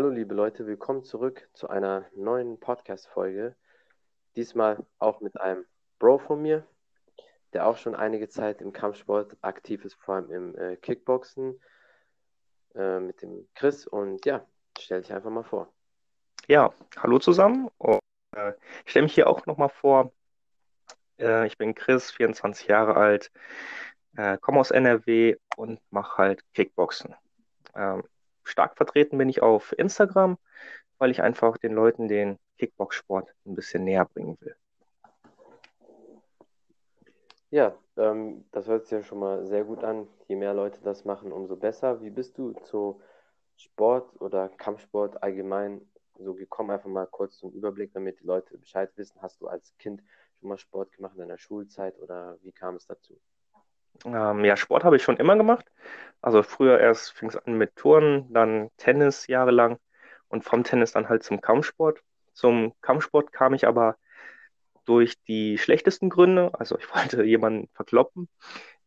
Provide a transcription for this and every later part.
hallo liebe Leute, willkommen zurück zu einer neuen Podcast-Folge. Diesmal auch mit einem Bro von mir, der auch schon einige Zeit im Kampfsport aktiv ist, vor allem im äh, Kickboxen, äh, mit dem Chris. Und ja, stell dich einfach mal vor. Ja, hallo zusammen. Und, äh, ich stelle mich hier auch nochmal vor. Äh, ich bin Chris, 24 Jahre alt, äh, komme aus NRW und mache halt Kickboxen. Ähm, stark vertreten bin ich auf Instagram, weil ich einfach den Leuten den Kickbox-Sport ein bisschen näher bringen will. Ja, ähm, das hört sich ja schon mal sehr gut an. Je mehr Leute das machen, umso besser. Wie bist du zu Sport oder Kampfsport allgemein so gekommen? Einfach mal kurz zum Überblick, damit die Leute Bescheid wissen. Hast du als Kind schon mal Sport gemacht in deiner Schulzeit oder wie kam es dazu? Ähm, ja, Sport habe ich schon immer gemacht. Also früher erst fing es an mit Turnen, dann Tennis jahrelang und vom Tennis dann halt zum Kampfsport. Zum Kampfsport kam ich aber durch die schlechtesten Gründe. Also ich wollte jemanden verkloppen,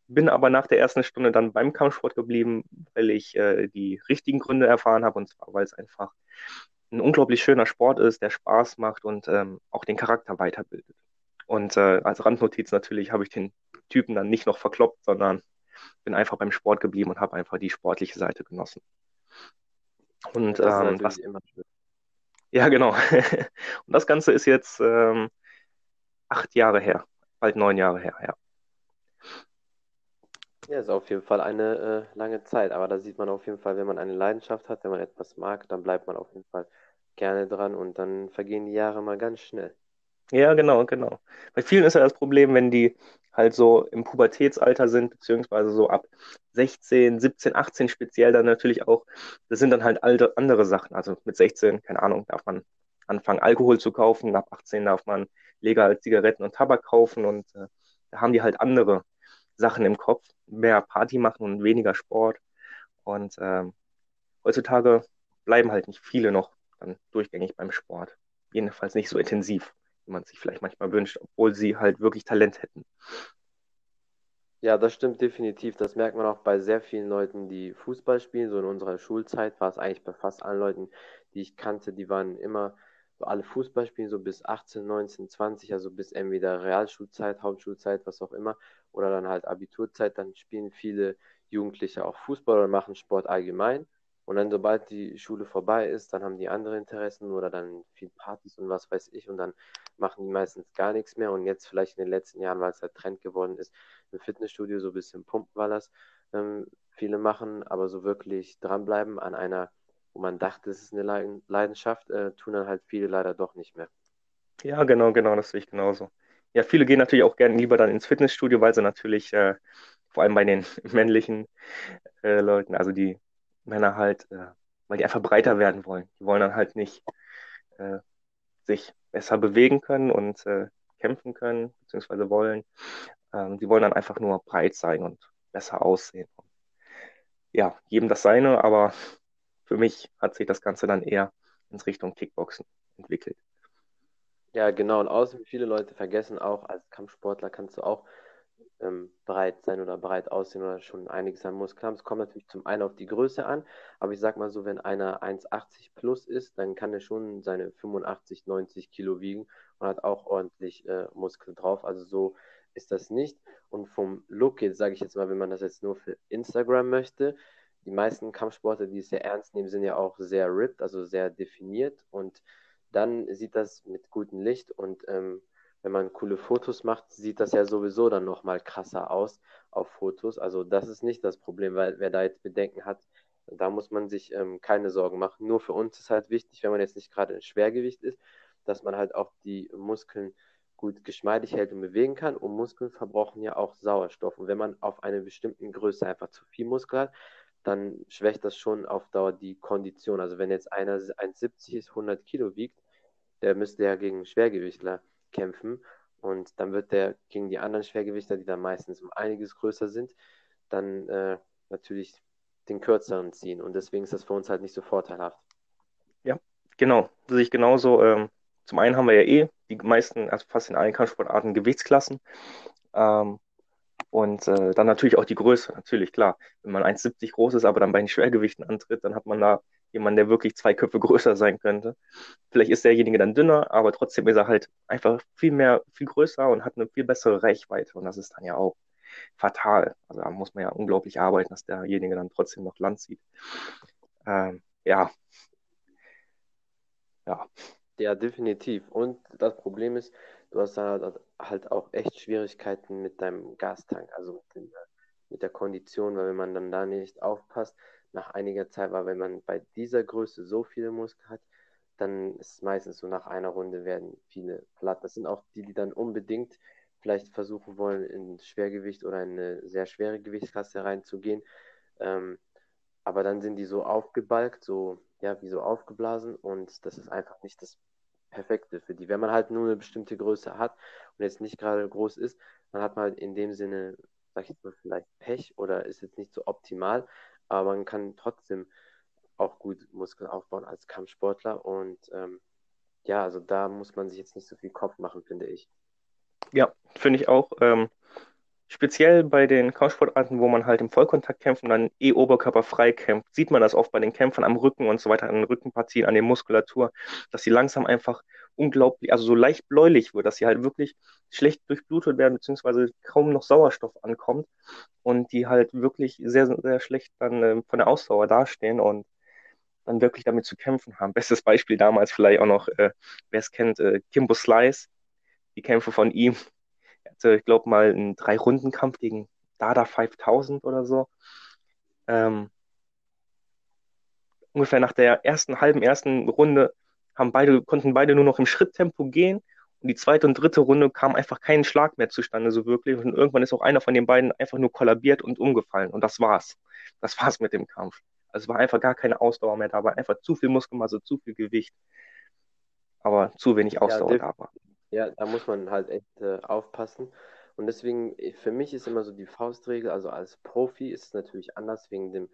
bin aber nach der ersten Stunde dann beim Kampfsport geblieben, weil ich äh, die richtigen Gründe erfahren habe und zwar, weil es einfach ein unglaublich schöner Sport ist, der Spaß macht und ähm, auch den Charakter weiterbildet. Und äh, als Randnotiz natürlich habe ich den Typen dann nicht noch verkloppt, sondern bin einfach beim Sport geblieben und habe einfach die sportliche Seite genossen. Und das ähm, das, ja, genau. und das Ganze ist jetzt ähm, acht Jahre her, bald neun Jahre her, ja. Ja, ist auf jeden Fall eine äh, lange Zeit, aber da sieht man auf jeden Fall, wenn man eine Leidenschaft hat, wenn man etwas mag, dann bleibt man auf jeden Fall gerne dran und dann vergehen die Jahre mal ganz schnell. Ja, genau, genau. Bei vielen ist ja das Problem, wenn die halt so im Pubertätsalter sind, beziehungsweise so ab 16, 17, 18 speziell dann natürlich auch, das sind dann halt alte, andere Sachen. Also mit 16, keine Ahnung, darf man anfangen, Alkohol zu kaufen, ab 18 darf man legal Zigaretten und Tabak kaufen und äh, da haben die halt andere Sachen im Kopf, mehr Party machen und weniger Sport. Und ähm, heutzutage bleiben halt nicht viele noch dann durchgängig beim Sport. Jedenfalls nicht so intensiv wie man sich vielleicht manchmal wünscht, obwohl sie halt wirklich Talent hätten. Ja, das stimmt definitiv. Das merkt man auch bei sehr vielen Leuten, die Fußball spielen. So in unserer Schulzeit war es eigentlich bei fast allen Leuten, die ich kannte, die waren immer so alle Fußball spielen, so bis 18, 19, 20, also bis entweder Realschulzeit, Hauptschulzeit, was auch immer, oder dann halt Abiturzeit. Dann spielen viele Jugendliche auch Fußball oder machen Sport allgemein. Und dann, sobald die Schule vorbei ist, dann haben die andere Interessen oder dann viel Partys und was weiß ich. Und dann machen die meistens gar nichts mehr. Und jetzt vielleicht in den letzten Jahren, weil es halt Trend geworden ist, im Fitnessstudio so ein bisschen pumpen, weil das ähm, viele machen. Aber so wirklich dranbleiben an einer, wo man dachte, es ist eine Leidenschaft, äh, tun dann halt viele leider doch nicht mehr. Ja, genau, genau, das sehe ich genauso. Ja, viele gehen natürlich auch gerne lieber dann ins Fitnessstudio, weil sie natürlich, äh, vor allem bei den männlichen äh, Leuten, also die Männer halt, äh, weil die einfach breiter werden wollen. Die wollen dann halt nicht äh, sich besser bewegen können und äh, kämpfen können, beziehungsweise wollen. Ähm, die wollen dann einfach nur breit sein und besser aussehen. Ja, jedem das seine, aber für mich hat sich das Ganze dann eher ins Richtung Kickboxen entwickelt. Ja, genau. Und außerdem viele Leute vergessen auch, als Kampfsportler kannst du auch ähm, breit sein oder breit aussehen oder schon einiges an Muskeln haben. Es kommt natürlich zum einen auf die Größe an, aber ich sag mal so, wenn einer 1,80 plus ist, dann kann er schon seine 85, 90 Kilo wiegen und hat auch ordentlich äh, Muskeln drauf. Also so ist das nicht. Und vom Look jetzt, sage ich jetzt mal, wenn man das jetzt nur für Instagram möchte, die meisten Kampfsportler, die es sehr ernst nehmen, sind ja auch sehr ripped, also sehr definiert und dann sieht das mit gutem Licht und ähm, wenn man coole Fotos macht, sieht das ja sowieso dann nochmal krasser aus auf Fotos. Also das ist nicht das Problem, weil wer da jetzt Bedenken hat, da muss man sich ähm, keine Sorgen machen. Nur für uns ist halt wichtig, wenn man jetzt nicht gerade in Schwergewicht ist, dass man halt auch die Muskeln gut geschmeidig hält und bewegen kann. Und Muskeln verbrauchen ja auch Sauerstoff. Und wenn man auf einer bestimmten Größe einfach zu viel Muskel hat, dann schwächt das schon auf Dauer die Kondition. Also wenn jetzt einer 1,70 ist, 100 Kilo wiegt, der müsste ja gegen Schwergewichtler kämpfen. Und dann wird der gegen die anderen Schwergewichter, die dann meistens um einiges größer sind, dann äh, natürlich den kürzeren ziehen. Und deswegen ist das für uns halt nicht so vorteilhaft. Ja, genau. Sehe ich genauso. Ähm, zum einen haben wir ja eh die meisten, also fast in allen Kampfsportarten, Gewichtsklassen. Ähm, und äh, dann natürlich auch die Größe, natürlich, klar. Wenn man 1,70 groß ist, aber dann bei den Schwergewichten antritt, dann hat man da jemand, der wirklich zwei Köpfe größer sein könnte. Vielleicht ist derjenige dann dünner, aber trotzdem ist er halt einfach viel mehr, viel größer und hat eine viel bessere Reichweite. Und das ist dann ja auch fatal. Also da muss man ja unglaublich arbeiten, dass derjenige dann trotzdem noch Land sieht. Ähm, ja. Ja. Ja, definitiv. Und das Problem ist, du hast da halt auch echt Schwierigkeiten mit deinem Gastank, also mit, den, mit der Kondition, weil wenn man dann da nicht aufpasst, nach einiger Zeit, weil wenn man bei dieser Größe so viele Muskeln hat, dann ist es meistens so, nach einer Runde werden viele platt. Das sind auch die, die dann unbedingt vielleicht versuchen wollen, in Schwergewicht oder in eine sehr schwere Gewichtsklasse reinzugehen. Ähm, aber dann sind die so aufgebalgt, so, ja, wie so aufgeblasen und das ist einfach nicht das Perfekte für die. Wenn man halt nur eine bestimmte Größe hat und jetzt nicht gerade groß ist, dann hat man halt in dem Sinne, sag ich jetzt mal, vielleicht Pech oder ist jetzt nicht so optimal, aber man kann trotzdem auch gut Muskeln aufbauen als Kampfsportler und ähm, ja, also da muss man sich jetzt nicht so viel Kopf machen, finde ich. Ja, finde ich auch. Ähm, speziell bei den Kampfsportarten, wo man halt im Vollkontakt kämpft und dann eh oberkörperfrei kämpft, sieht man das oft bei den Kämpfern am Rücken und so weiter, an den Rückenpartien, an der Muskulatur, dass sie langsam einfach unglaublich, also so leicht bläulich wird, dass sie halt wirklich schlecht durchblutet werden, beziehungsweise kaum noch Sauerstoff ankommt und die halt wirklich sehr, sehr schlecht dann äh, von der Ausdauer dastehen und dann wirklich damit zu kämpfen haben. Bestes Beispiel damals vielleicht auch noch, äh, wer es kennt, äh, Kimbo Slice, die Kämpfe von ihm. Er hatte, ich glaube, mal einen Drei-Runden-Kampf gegen Dada 5000 oder so. Ähm, ungefähr nach der ersten halben ersten Runde haben beide, konnten beide nur noch im Schritttempo gehen. Und die zweite und dritte Runde kam einfach kein Schlag mehr zustande, so wirklich. Und irgendwann ist auch einer von den beiden einfach nur kollabiert und umgefallen. Und das war's. Das war's mit dem Kampf. Also es war einfach gar keine Ausdauer mehr da, war einfach zu viel Muskelmasse, zu viel Gewicht. Aber zu wenig Ausdauer ja, da war. Ja, da muss man halt echt äh, aufpassen. Und deswegen, äh, für mich ist immer so die Faustregel, also als Profi ist es natürlich anders wegen dem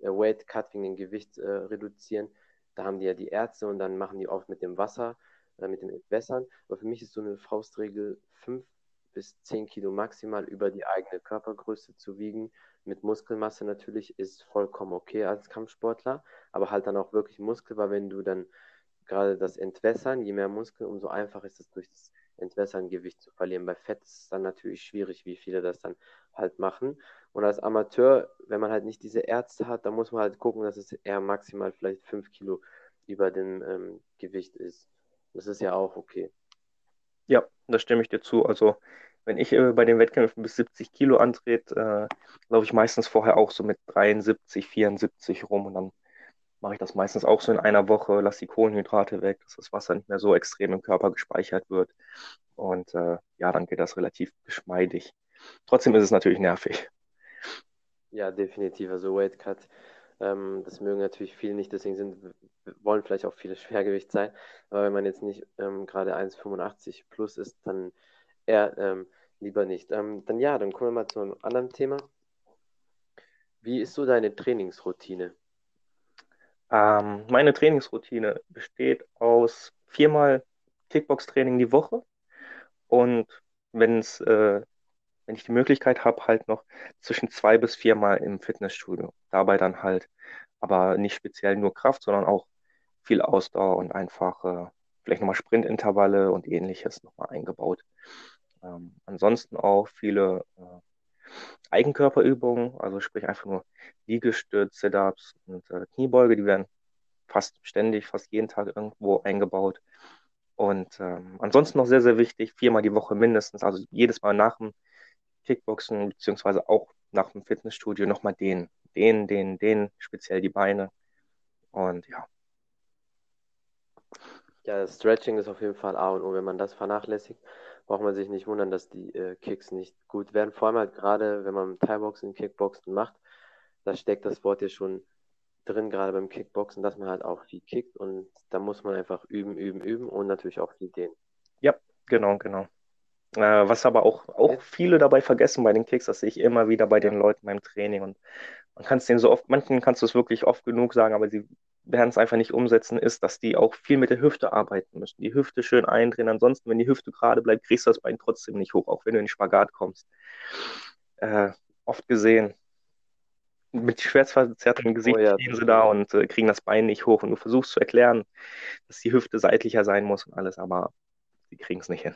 äh, Weight Cut, wegen dem Gewicht äh, reduzieren. Da haben die ja die Ärzte und dann machen die oft mit dem Wasser, äh, mit dem Entwässern. Aber für mich ist so eine Faustregel 5 bis 10 Kilo maximal über die eigene Körpergröße zu wiegen. Mit Muskelmasse natürlich ist vollkommen okay als Kampfsportler, aber halt dann auch wirklich Muskel, weil wenn du dann gerade das Entwässern, je mehr Muskeln, umso einfacher ist es durch das Entwässern Gewicht zu verlieren. Bei Fett ist es dann natürlich schwierig, wie viele das dann halt machen. Und als Amateur, wenn man halt nicht diese Ärzte hat, dann muss man halt gucken, dass es eher maximal vielleicht 5 Kilo über dem ähm, Gewicht ist. Das ist ja auch okay. Ja, da stimme ich dir zu. Also wenn ich äh, bei den Wettkämpfen bis 70 Kilo antrete, äh, laufe ich meistens vorher auch so mit 73, 74 rum und dann mache ich das meistens auch so in einer Woche, lasse die Kohlenhydrate weg, dass das Wasser nicht mehr so extrem im Körper gespeichert wird. Und äh, ja, dann geht das relativ geschmeidig. Trotzdem ist es natürlich nervig. Ja, definitiv. Also Weight Cut, ähm, das mögen natürlich viele nicht, deswegen sind, wollen vielleicht auch viele Schwergewicht sein. Aber wenn man jetzt nicht ähm, gerade 1,85 plus ist, dann eher ähm, lieber nicht. Ähm, dann ja, dann kommen wir mal zu einem anderen Thema. Wie ist so deine Trainingsroutine? Ähm, meine Trainingsroutine besteht aus viermal Kickbox-Training die Woche und wenn's, äh, wenn ich die Möglichkeit habe, halt noch zwischen zwei bis viermal im Fitnessstudio. Dabei dann halt, aber nicht speziell nur Kraft, sondern auch viel Ausdauer und einfach äh, vielleicht nochmal Sprintintervalle und ähnliches nochmal eingebaut. Ähm, ansonsten auch viele äh, Eigenkörperübungen, also sprich einfach nur Liegestütz, Sit-Ups und äh, Kniebeuge, die werden fast ständig, fast jeden Tag irgendwo eingebaut. Und ähm, ansonsten noch sehr, sehr wichtig, viermal die Woche mindestens, also jedes Mal nach dem Kickboxen, beziehungsweise auch nach dem Fitnessstudio nochmal den, den, den, den, speziell die Beine. Und ja. Ja, Stretching ist auf jeden Fall A und O. Wenn man das vernachlässigt, braucht man sich nicht wundern, dass die äh, Kicks nicht gut werden. Vor allem halt gerade, wenn man Thai-Boxen, Kickboxen macht, da steckt das Wort ja schon drin, gerade beim Kickboxen, dass man halt auch viel kickt und da muss man einfach üben, üben, üben und natürlich auch viel dehnen. Ja, genau, genau. Äh, was aber auch, auch viele dabei vergessen bei den Kicks, das sehe ich immer wieder bei den Leuten beim Training und man kann es denen so oft, manchen kannst du es wirklich oft genug sagen, aber sie werden es einfach nicht umsetzen, ist, dass die auch viel mit der Hüfte arbeiten müssen. Die Hüfte schön eindrehen. Ansonsten, wenn die Hüfte gerade bleibt, kriegst du das Bein trotzdem nicht hoch, auch wenn du in den Spagat kommst. Äh, oft gesehen, mit schwerstverzerrtem Gesicht Oh ja, stehen sie da und äh, kriegen das Bein nicht hoch und du versuchst zu erklären, dass die Hüfte seitlicher sein muss und alles, aber die kriegen es nicht hin.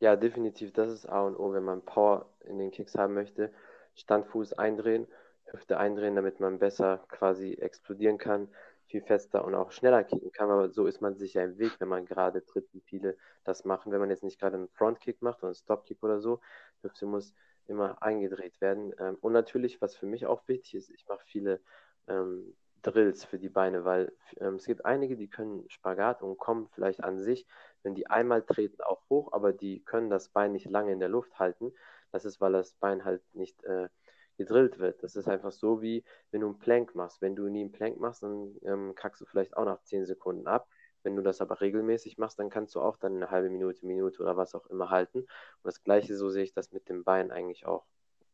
Ja, definitiv, das ist A und O, wenn man Power in den Kicks haben möchte. Standfuß eindrehen, Hüfte eindrehen, damit man besser quasi explodieren kann, viel fester und auch schneller kicken kann. Aber so ist man sich ja im Weg, wenn man gerade tritt, wie viele das machen. Wenn man jetzt nicht gerade einen Frontkick macht oder einen Stopkick oder so, Hüfte muss immer eingedreht werden. Ähm, und natürlich, was für mich auch wichtig ist, ich mache viele ähm, Drills für die Beine, weil ähm, es gibt einige, die können Spagat und kommen vielleicht an sich wenn die einmal treten, auch hoch, aber die können das Bein nicht lange in der Luft halten. Das ist, weil das Bein halt nicht äh, gedrillt wird. Das ist einfach so, wie wenn du einen Plank machst. Wenn du nie einen Plank machst, dann ähm, kackst du vielleicht auch nach 10 Sekunden ab. Wenn du das aber regelmäßig machst, dann kannst du auch dann eine halbe Minute, Minute oder was auch immer halten. Und das Gleiche, so sehe ich das mit dem Bein eigentlich auch.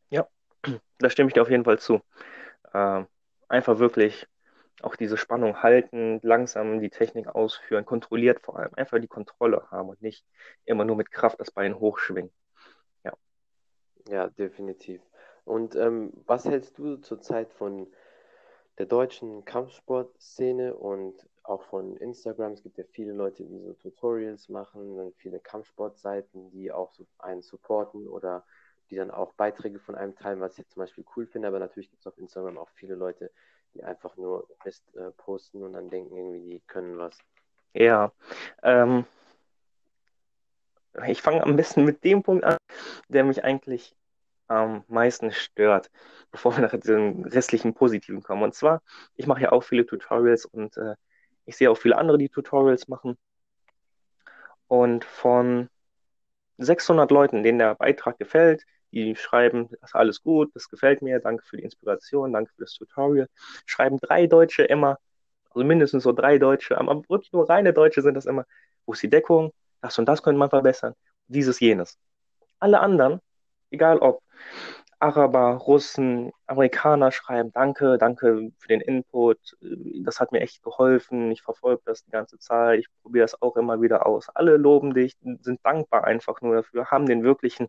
Ja, da stimme ich dir auf jeden Fall zu. Ähm, einfach wirklich auch diese Spannung halten, langsam die Technik ausführen, kontrolliert vor allem, einfach die Kontrolle haben und nicht immer nur mit Kraft das Bein hochschwingen. Ja. Ja, definitiv. Und ähm, was hältst du zurzeit von der deutschen Kampfsportszene und auch von Instagram. Es gibt ja viele Leute, die so Tutorials machen, dann viele Kampfsportseiten, die auch so einen supporten oder die dann auch Beiträge von einem teilen, was ich zum Beispiel cool finde. Aber natürlich gibt es auf Instagram auch viele Leute, die einfach nur Mist äh, posten und dann denken irgendwie, die können was. Ja, ähm, ich fange am besten mit dem Punkt an, der mich eigentlich am meisten stört, bevor wir nach den restlichen Positiven kommen. Und zwar, ich mache ja auch viele Tutorials und äh, ich sehe auch viele andere, die Tutorials machen. Und von 600 Leuten, denen der Beitrag gefällt, die schreiben, das ist alles gut, das gefällt mir, danke für die Inspiration, danke für das Tutorial, schreiben drei Deutsche immer, also mindestens so drei Deutsche, aber wirklich nur reine Deutsche sind das immer, wo ist die Deckung, das und das könnte man verbessern, dieses, jenes. Alle anderen, egal ob Araber, Russen, Amerikaner schreiben, danke, danke für den Input, das hat mir echt geholfen, ich verfolge das die ganze Zeit, ich probiere das auch immer wieder aus. Alle loben dich, sind dankbar einfach nur dafür, haben den wirklichen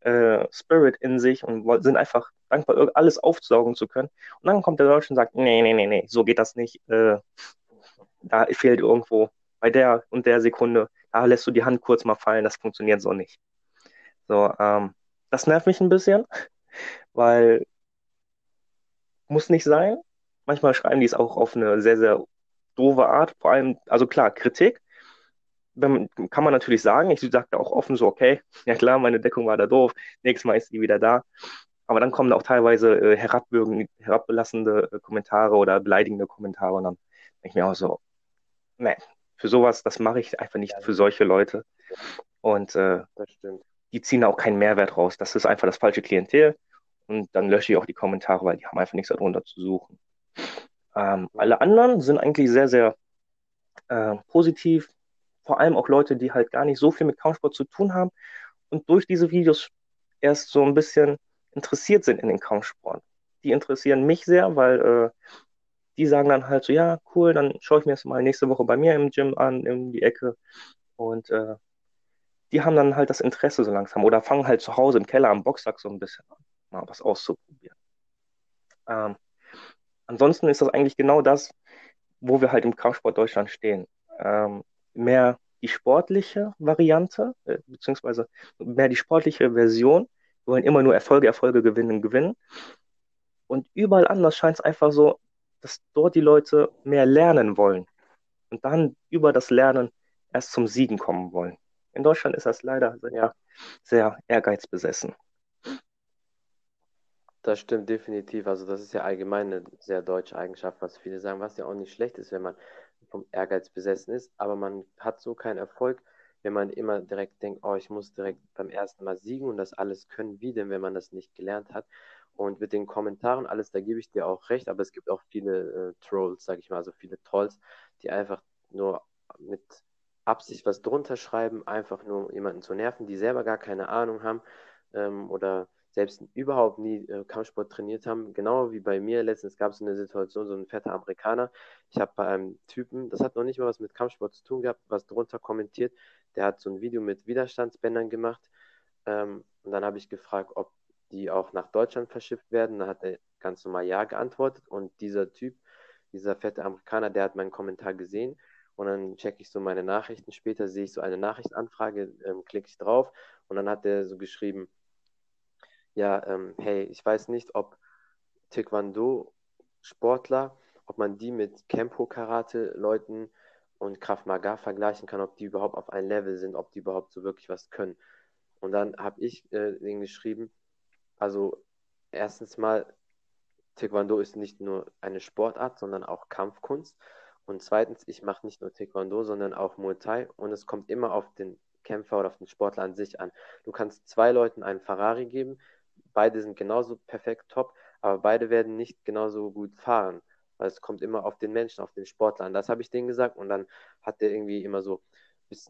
äh, Spirit in sich und sind einfach dankbar, alles aufsaugen zu können. Und dann kommt der Deutsche und sagt, nee, nee, nee, nee, so geht das nicht. Äh, da fehlt irgendwo bei der und der Sekunde, da lässt du die Hand kurz mal fallen, das funktioniert so nicht. So, ähm, das nervt mich ein bisschen, weil muss nicht sein. Manchmal schreiben die es auch auf eine sehr, sehr doofe Art. Vor allem, also klar, Kritik wenn, kann man natürlich sagen. Ich sage auch offen so, okay, ja klar, meine Deckung war da doof. Nächstes Mal ist die wieder da. Aber dann kommen auch teilweise äh, herabbelassende äh, Kommentare oder beleidigende Kommentare und dann denke ich mir auch so, nee, für sowas, das mache ich einfach nicht Ja, für solche Leute. Und äh, das stimmt. Die ziehen da auch keinen Mehrwert raus. Das ist einfach das falsche Klientel. Und dann lösche ich auch die Kommentare, weil die haben einfach nichts darunter zu suchen. Ähm, alle anderen sind eigentlich sehr, sehr äh, positiv. Vor allem auch Leute, die halt gar nicht so viel mit Kampfsport zu tun haben und durch diese Videos erst so ein bisschen interessiert sind in den Kampfsport. Die interessieren mich sehr, weil äh, die sagen dann halt so, ja, cool, dann schaue ich mir das mal nächste Woche bei mir im Gym an, in die Ecke. Und äh, die haben dann halt das Interesse so langsam oder fangen halt zu Hause im Keller am Boxsack so ein bisschen an, mal was auszuprobieren. Ähm, ansonsten ist das eigentlich genau das, wo wir halt im Kampfsport Deutschland stehen. Ähm, mehr die sportliche Variante, äh, beziehungsweise mehr die sportliche Version. Wir wollen immer nur Erfolge, Erfolge gewinnen, gewinnen. Und überall anders scheint es einfach so, dass dort die Leute mehr lernen wollen und dann über das Lernen erst zum Siegen kommen wollen. In Deutschland ist das leider Ja, sehr ehrgeizbesessen. das stimmt definitiv. Also das ist ja allgemein eine sehr deutsche Eigenschaft, was viele sagen, was ja auch nicht schlecht ist, wenn man vom Ehrgeiz besessen ist, aber man hat so keinen Erfolg, wenn man immer direkt denkt, oh, ich muss direkt beim ersten Mal siegen und das alles können, wie denn, wenn man das nicht gelernt hat. Und mit den Kommentaren, alles, da gebe ich dir auch recht, aber es gibt auch viele äh, Trolls, sage ich mal, also viele Trolls, die einfach nur mit Absicht was drunter schreiben, einfach nur jemanden zu nerven, die selber gar keine Ahnung haben ähm, oder selbst überhaupt nie äh, Kampfsport trainiert haben. Genau wie bei mir. Letztens gab es eine Situation, so ein fetter Amerikaner. Ich habe bei einem Typen, das hat noch nicht mal was mit Kampfsport zu tun gehabt, was drunter kommentiert. Der hat so ein Video mit Widerstandsbändern gemacht. Ähm, und dann habe ich gefragt, ob die auch nach Deutschland verschifft werden. Da hat er ganz normal Ja geantwortet und dieser Typ, dieser fette Amerikaner, der hat meinen Kommentar gesehen und dann checke ich so meine Nachrichten. Später sehe ich so eine Nachrichtanfrage, ähm, klicke ich drauf und dann hat er so geschrieben, ja, ähm, hey, ich weiß nicht, ob Taekwondo-Sportler, ob man die mit Kempo-Karate-Leuten und Krav Maga vergleichen kann, ob die überhaupt auf ein Level sind, ob die überhaupt so wirklich was können. Und dann habe ich äh, den geschrieben, also erstens mal, Taekwondo ist nicht nur eine Sportart, sondern auch Kampfkunst. Und zweitens, ich mache nicht nur Taekwondo, sondern auch Muay Thai und es kommt immer auf den Kämpfer oder auf den Sportler an sich an. Du kannst zwei Leuten einen Ferrari geben, beide sind genauso perfekt top, aber beide werden nicht genauso gut fahren. Weil es kommt immer auf den Menschen, auf den Sportler an. Das habe ich denen gesagt und dann hat er irgendwie immer so,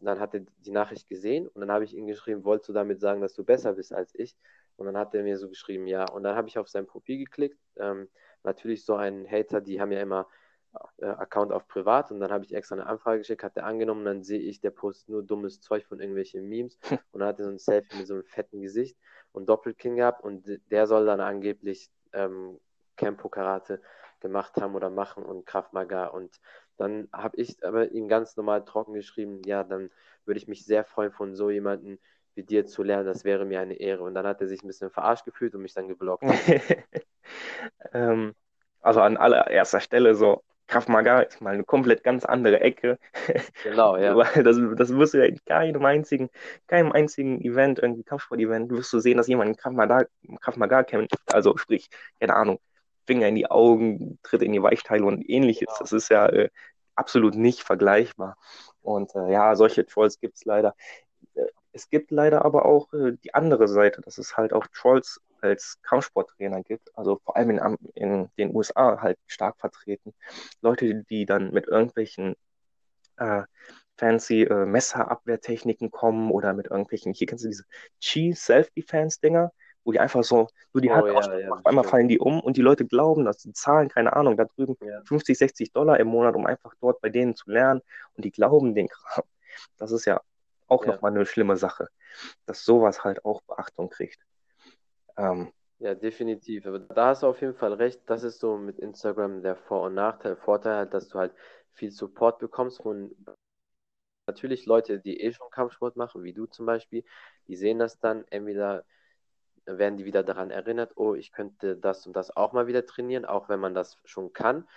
dann hat er die Nachricht gesehen und dann habe ich ihm geschrieben, wolltest du damit sagen, dass du besser bist als ich? Und dann hat er mir so geschrieben, ja. Und dann habe ich auf sein Profil geklickt. Ähm, natürlich so ein Hater, die haben ja immer äh, Account auf privat und dann habe ich extra eine Anfrage geschickt, hat er angenommen, dann sehe ich, der postet nur dummes Zeug von irgendwelchen Memes und dann hat er so ein Selfie mit so einem fetten Gesicht und Doppelking gehabt und der soll dann angeblich ähm, Campo Karate gemacht haben oder machen und Kraft Maga und dann habe ich aber ihm ganz normal trocken geschrieben, ja, dann würde ich mich sehr freuen, von so jemandem wie dir zu lernen, das wäre mir eine Ehre. Und dann hat er sich ein bisschen verarscht gefühlt und mich dann geblockt. ähm, also an allererster Stelle so, Krav Maga ist mal eine komplett ganz andere Ecke. Genau, ja. das, das wirst du ja in keinem einzigen, keinem einzigen Event, irgendwie Kampfsport-Event, wirst du sehen, dass jemand Krav Maga, Krav Maga kämpft. Also sprich, keine Ahnung, Finger in die Augen, Tritt in die Weichteile und ähnliches. Genau. Das ist ja äh, absolut nicht vergleichbar. Und äh, ja, solche Trolls gibt es leider. Äh, es gibt leider aber auch äh, die andere Seite, dass es halt auch Trolls als Kampfsporttrainer gibt, also vor allem in, in den USA halt stark vertreten. Leute, die dann mit irgendwelchen äh, fancy äh, Messerabwehrtechniken kommen oder mit irgendwelchen, hier kennst du diese Cheese Self-Defense-Dinger, wo die einfach so nur die oh, Hand ja, ja, auf einmal stimmt. fallen die um und die Leute glauben, dass die zahlen, keine Ahnung, da drüben ja. 50, 60 Dollar im Monat, um einfach dort bei denen zu lernen und die glauben den Kram. Das ist ja auch ja. nochmal eine schlimme Sache, dass sowas halt auch Beachtung kriegt. Ähm, ja, definitiv. Aber da hast du auf jeden Fall recht. Das ist so mit Instagram der Vor- und Nachteil. Vorteil halt, dass du halt viel Support bekommst von natürlich Leute, die eh schon Kampfsport machen, wie du zum Beispiel. Die sehen das dann, entweder werden die wieder daran erinnert, oh, ich könnte das und das auch mal wieder trainieren, auch wenn man das schon kann.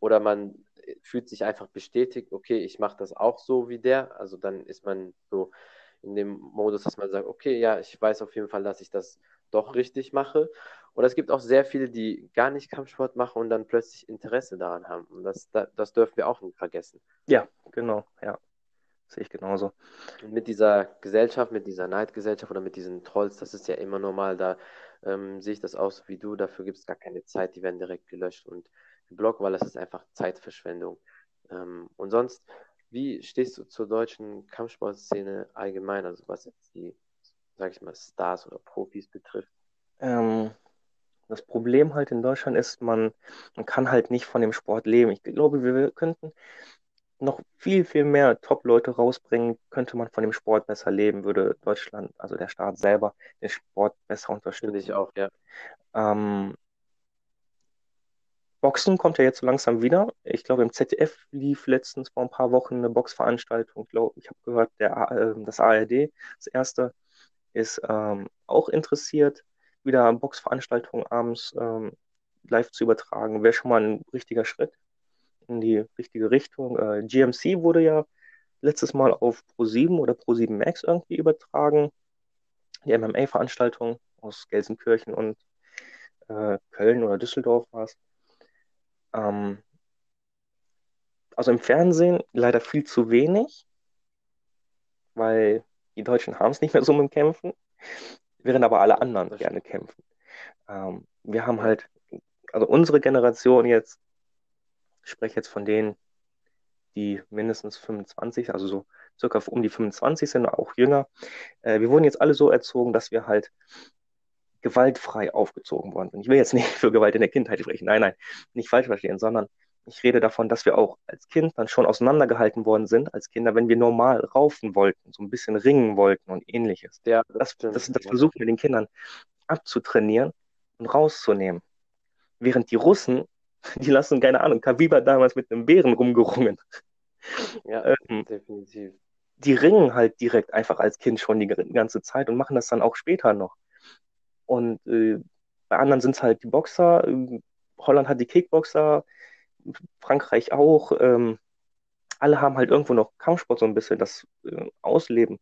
Oder man fühlt sich einfach bestätigt, okay, ich mache das auch so wie der. Also dann ist man so in dem Modus, dass man sagt, okay, ja, ich weiß auf jeden Fall, dass ich das doch richtig mache. Und es gibt auch sehr viele, die gar nicht Kampfsport machen und dann plötzlich Interesse daran haben. Und das, das dürfen wir auch nicht vergessen. Ja, genau, ja. Sehe ich genauso. Und mit dieser Gesellschaft, mit dieser Neidgesellschaft oder mit diesen Trolls, das ist ja immer normal. Da ähm, sehe ich das auch so wie du. Dafür gibt es gar keine Zeit. Die werden direkt gelöscht und geblockt, weil das ist einfach Zeitverschwendung. Ähm, und sonst, wie stehst du zur deutschen Kampfsportszene allgemein? Also was jetzt die sag ich mal, Stars oder Profis betrifft? Ähm, das Problem halt in Deutschland ist, man, man kann halt nicht von dem Sport leben. Ich glaube, wir könnten noch viel, viel mehr Top-Leute rausbringen, könnte man von dem Sport besser leben, würde Deutschland, also der Staat selber, den Sport besser unterstützen. Finde ich auch, ja. Ähm, Boxen kommt ja jetzt so langsam wieder. Ich glaube, im ZDF lief letztens vor ein paar Wochen eine Boxveranstaltung. Ich glaube, ich habe gehört, der, äh, das ARD, das erste, ist ähm, auch interessiert, wieder Boxveranstaltungen abends ähm, live zu übertragen. Wäre schon mal ein richtiger Schritt in die richtige Richtung. Äh, GMC wurde ja letztes Mal auf Pro7 oder Pro7 Max irgendwie übertragen. Die MMA-Veranstaltung aus Gelsenkirchen und äh, Köln oder Düsseldorf war es. Ähm, also im Fernsehen leider viel zu wenig, weil die Deutschen haben es nicht mehr so mit dem Kämpfen, während aber alle anderen gerne kämpfen. Ähm, wir haben halt, also unsere Generation jetzt, ich spreche jetzt von denen, die mindestens 25, also so circa um die 25 sind, auch jünger. Äh, wir wurden jetzt alle so erzogen, dass wir halt gewaltfrei aufgezogen worden sind. Ich will jetzt nicht für Gewalt in der Kindheit sprechen, nein, nein, nicht falsch verstehen, sondern ich rede davon, dass wir auch als Kind dann schon auseinandergehalten worden sind, als Kinder, wenn wir normal raufen wollten, so ein bisschen ringen wollten und ähnliches. Ja, das, das, das, das versuchen wir den Kindern abzutrainieren und rauszunehmen. Während die Russen, die lassen, keine Ahnung, Kaviba damals mit einem Bären rumgerungen. Ja, ähm, definitiv. Die ringen halt direkt einfach als Kind schon die ganze Zeit und machen das dann auch später noch. Und äh, bei anderen sind es halt die Boxer. Holland hat die Kickboxer, Frankreich auch. Ähm, alle haben halt irgendwo noch Kampfsport so ein bisschen das äh, Ausleben,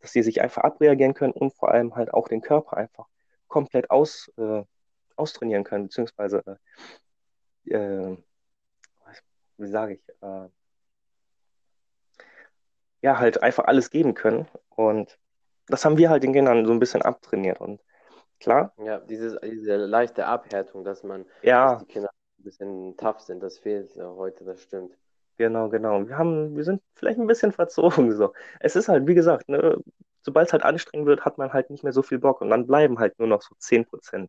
dass sie sich einfach abreagieren können und vor allem halt auch den Körper einfach komplett aus, äh, austrainieren können, beziehungsweise, äh, äh wie sage ich, äh, ja, halt einfach alles geben können. Und das haben wir halt den Kindern so ein bisschen abtrainiert. Und klar. Ja, dieses, diese leichte Abhärtung, dass man, ja. dass die Kinder ein bisschen tough sind, das fehlt ja heute, das stimmt. Genau, genau. Wir haben, wir sind vielleicht ein bisschen verzogen. So. Es ist halt, wie gesagt, ne, sobald es halt anstrengend wird, hat man halt nicht mehr so viel Bock und dann bleiben halt nur noch so 10%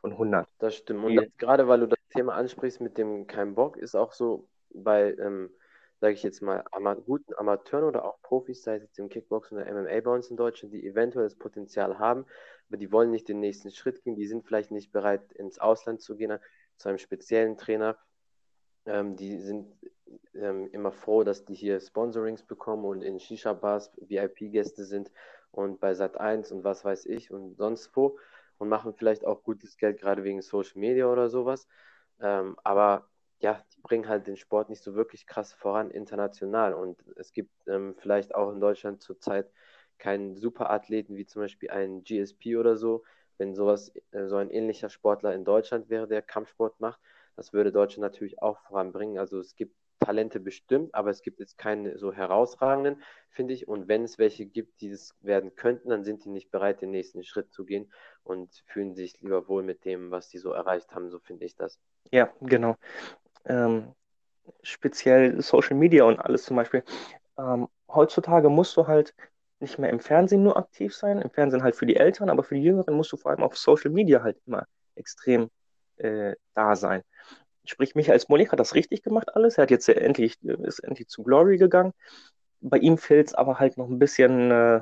von 100. Das stimmt. Und jetzt, gerade weil du das Thema ansprichst mit dem kein Bock, ist auch so bei, ähm, sage ich jetzt mal, Ama guten Amateuren oder auch Profis, sei es jetzt im Kickboxen oder MMA bei uns in Deutschland, die eventuell das Potenzial haben, aber die wollen nicht den nächsten Schritt gehen, die sind vielleicht nicht bereit, ins Ausland zu gehen, zu einem speziellen Trainer. Ähm, die sind ähm, immer froh, dass die hier Sponsorings bekommen und in Shisha-Bars VIP-Gäste sind und bei Sat1 und was weiß ich und sonst wo und machen vielleicht auch gutes Geld, gerade wegen Social Media oder sowas. Ähm, aber ja, die bringen halt den Sport nicht so wirklich krass voran international. Und es gibt ähm, vielleicht auch in Deutschland zurzeit keinen Superathleten wie zum Beispiel einen GSP oder so. Wenn sowas, äh, so ein ähnlicher Sportler in Deutschland wäre, der Kampfsport macht, das würde Deutschland natürlich auch voranbringen. Also es gibt Talente bestimmt, aber es gibt jetzt keine so herausragenden, finde ich. Und wenn es welche gibt, die es werden könnten, dann sind die nicht bereit, den nächsten Schritt zu gehen und fühlen sich lieber wohl mit dem, was die so erreicht haben. So finde ich das. Ja, genau ähm, speziell Social Media und alles zum Beispiel. Ähm, heutzutage musst du halt nicht mehr im Fernsehen nur aktiv sein, im Fernsehen halt für die Eltern, aber für die Jüngeren musst du vor allem auf Social Media halt immer extrem äh, da sein. Sprich, Michael Smolik hat das richtig gemacht alles. Er hat jetzt endlich, ist endlich zu Glory gegangen. Bei ihm fehlt es aber halt noch ein bisschen, äh,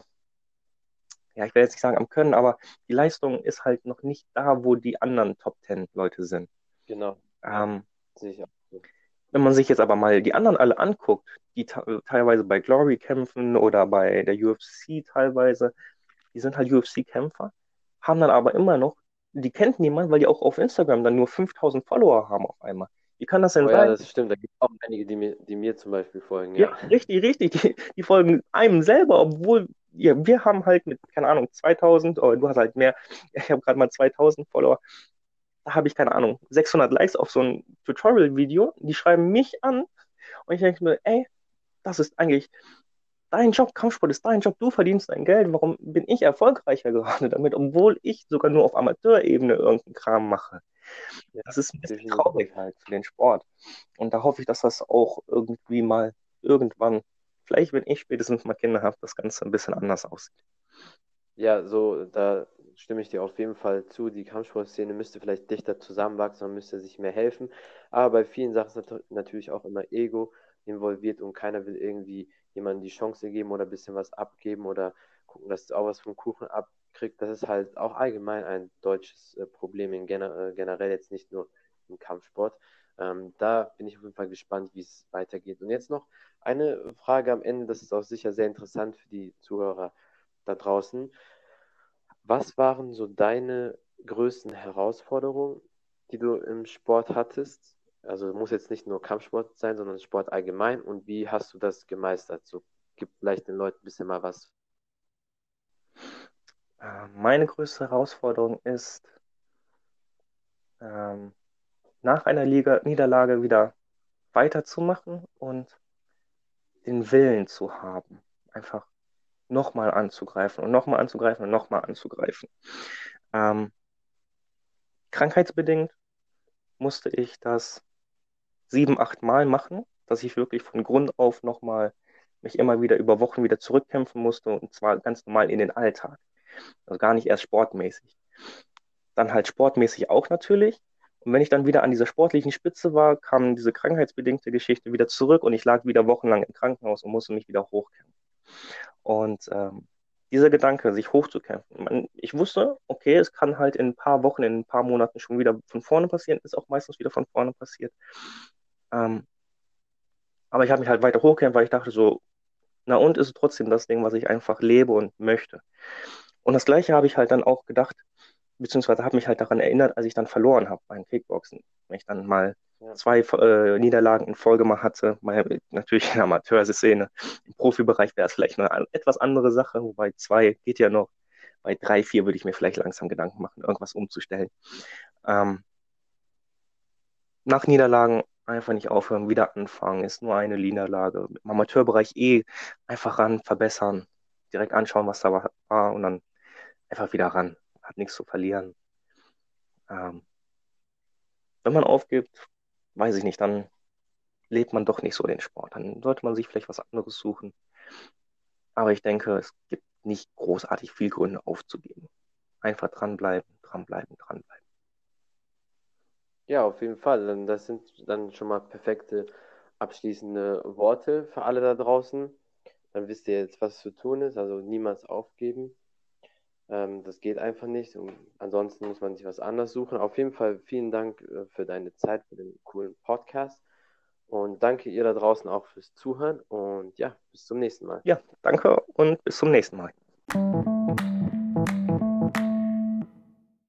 ja, ich will jetzt nicht sagen am Können, aber die Leistung ist halt noch nicht da, wo die anderen Top Ten Leute sind. Genau. Ähm, Sicher. Wenn man sich jetzt aber mal die anderen alle anguckt, die teilweise bei Glory kämpfen oder bei der UFC teilweise, die sind halt UFC-Kämpfer, haben dann aber immer noch, die kennt niemand, weil die auch auf Instagram dann nur 5000 Follower haben auf einmal. Wie kann das denn oh, sein? Ja, das stimmt. Da gibt es auch einige, die mir, die mir zum Beispiel folgen. Ja, ja richtig, richtig. Die, die, folgen einem selber, obwohl ja, wir haben halt mit, keine Ahnung, 2000, oh, du hast halt mehr, ich habe gerade mal 2000 Follower habe ich keine Ahnung, 600 Likes auf so ein Tutorial-Video, die schreiben mich an und ich denke mir, ey, das ist eigentlich dein Job, Kampfsport ist dein Job, du verdienst dein Geld, warum bin ich erfolgreicher gerade damit, obwohl ich sogar nur auf Amateurebene irgendeinen Kram mache. Das ist ein bisschen traurig halt für den Sport. Und da hoffe ich, dass das auch irgendwie mal irgendwann, vielleicht wenn ich spätestens mal Kinder habe, das Ganze ein bisschen anders aussieht. Ja, so, da stimme ich dir auf jeden Fall zu. Die Kampfsportszene müsste vielleicht dichter zusammenwachsen, man müsste sich mehr helfen. Aber bei vielen Sachen ist natürlich auch immer Ego involviert und keiner will irgendwie jemandem die Chance geben oder ein bisschen was abgeben oder gucken, dass er auch was vom Kuchen abkriegt. Das ist halt auch allgemein ein deutsches äh, Problem, in gener äh, generell jetzt nicht nur im Kampfsport. Ähm, da bin ich auf jeden Fall gespannt, wie es weitergeht. Und jetzt noch eine Frage am Ende, das ist auch sicher sehr interessant für die Zuhörer da draußen. Was waren so deine größten Herausforderungen, die du im Sport hattest? Also muss jetzt nicht nur Kampfsport sein, sondern Sport allgemein. Und wie hast du das gemeistert? So, gib vielleicht den Leuten ein bisschen mal was. Äh, meine größte Herausforderung ist, ähm, nach einer Liga Niederlage wieder weiterzumachen und den Willen zu haben. Einfach nochmal anzugreifen und nochmal anzugreifen und nochmal anzugreifen. Ähm, krankheitsbedingt musste ich das sieben, acht Mal machen, dass ich wirklich von Grund auf nochmal mich immer wieder über Wochen wieder zurückkämpfen musste und zwar ganz normal in den Alltag. Also gar nicht erst sportmäßig. Dann halt sportmäßig auch natürlich. Und wenn ich dann wieder an dieser sportlichen Spitze war, kam diese krankheitsbedingte Geschichte wieder zurück und ich lag wieder wochenlang im Krankenhaus und musste mich wieder hochkämpfen. Und ähm, dieser Gedanke, sich hochzukämpfen. Man, ich wusste, okay, es kann halt in ein paar Wochen, in ein paar Monaten schon wieder von vorne passieren, ist auch meistens wieder von vorne passiert. Ähm, aber ich habe mich halt weiter hochgekämpft, weil ich dachte so, na und ist trotzdem das Ding, was ich einfach lebe und möchte. Und das Gleiche habe ich halt dann auch gedacht, beziehungsweise habe mich halt daran erinnert, als ich dann verloren habe beim Kickboxen. Wenn ich dann mal. Zwei äh, Niederlagen in Folge mal hatte, mal, natürlich in der Amateurszene. Im Profibereich wäre es vielleicht eine etwas andere Sache, wobei zwei geht ja noch. Bei drei, vier würde ich mir vielleicht langsam Gedanken machen, irgendwas umzustellen. Ähm, nach Niederlagen einfach nicht aufhören, wieder anfangen, ist nur eine Niederlage. Im Amateurbereich eh einfach ran, verbessern, direkt anschauen, was da war und dann einfach wieder ran. Hat nichts zu verlieren. Ähm, wenn man aufgibt, weiß ich nicht, dann lebt man doch nicht so den Sport. Dann sollte man sich vielleicht was anderes suchen. Aber ich denke, es gibt nicht großartig viel Gründe aufzugeben. Einfach dranbleiben, dranbleiben, dranbleiben. Ja, auf jeden Fall. Das sind dann schon mal perfekte abschließende Worte für alle da draußen. Dann wisst ihr jetzt, was zu tun ist. Also niemals aufgeben. Ähm, das geht einfach nicht. Und ansonsten muss man sich was anderes suchen. Auf jeden Fall vielen Dank äh, für deine Zeit, für den coolen Podcast. Und danke ihr da draußen auch fürs Zuhören. Und ja, bis zum nächsten Mal. Ja, danke und bis zum nächsten Mal.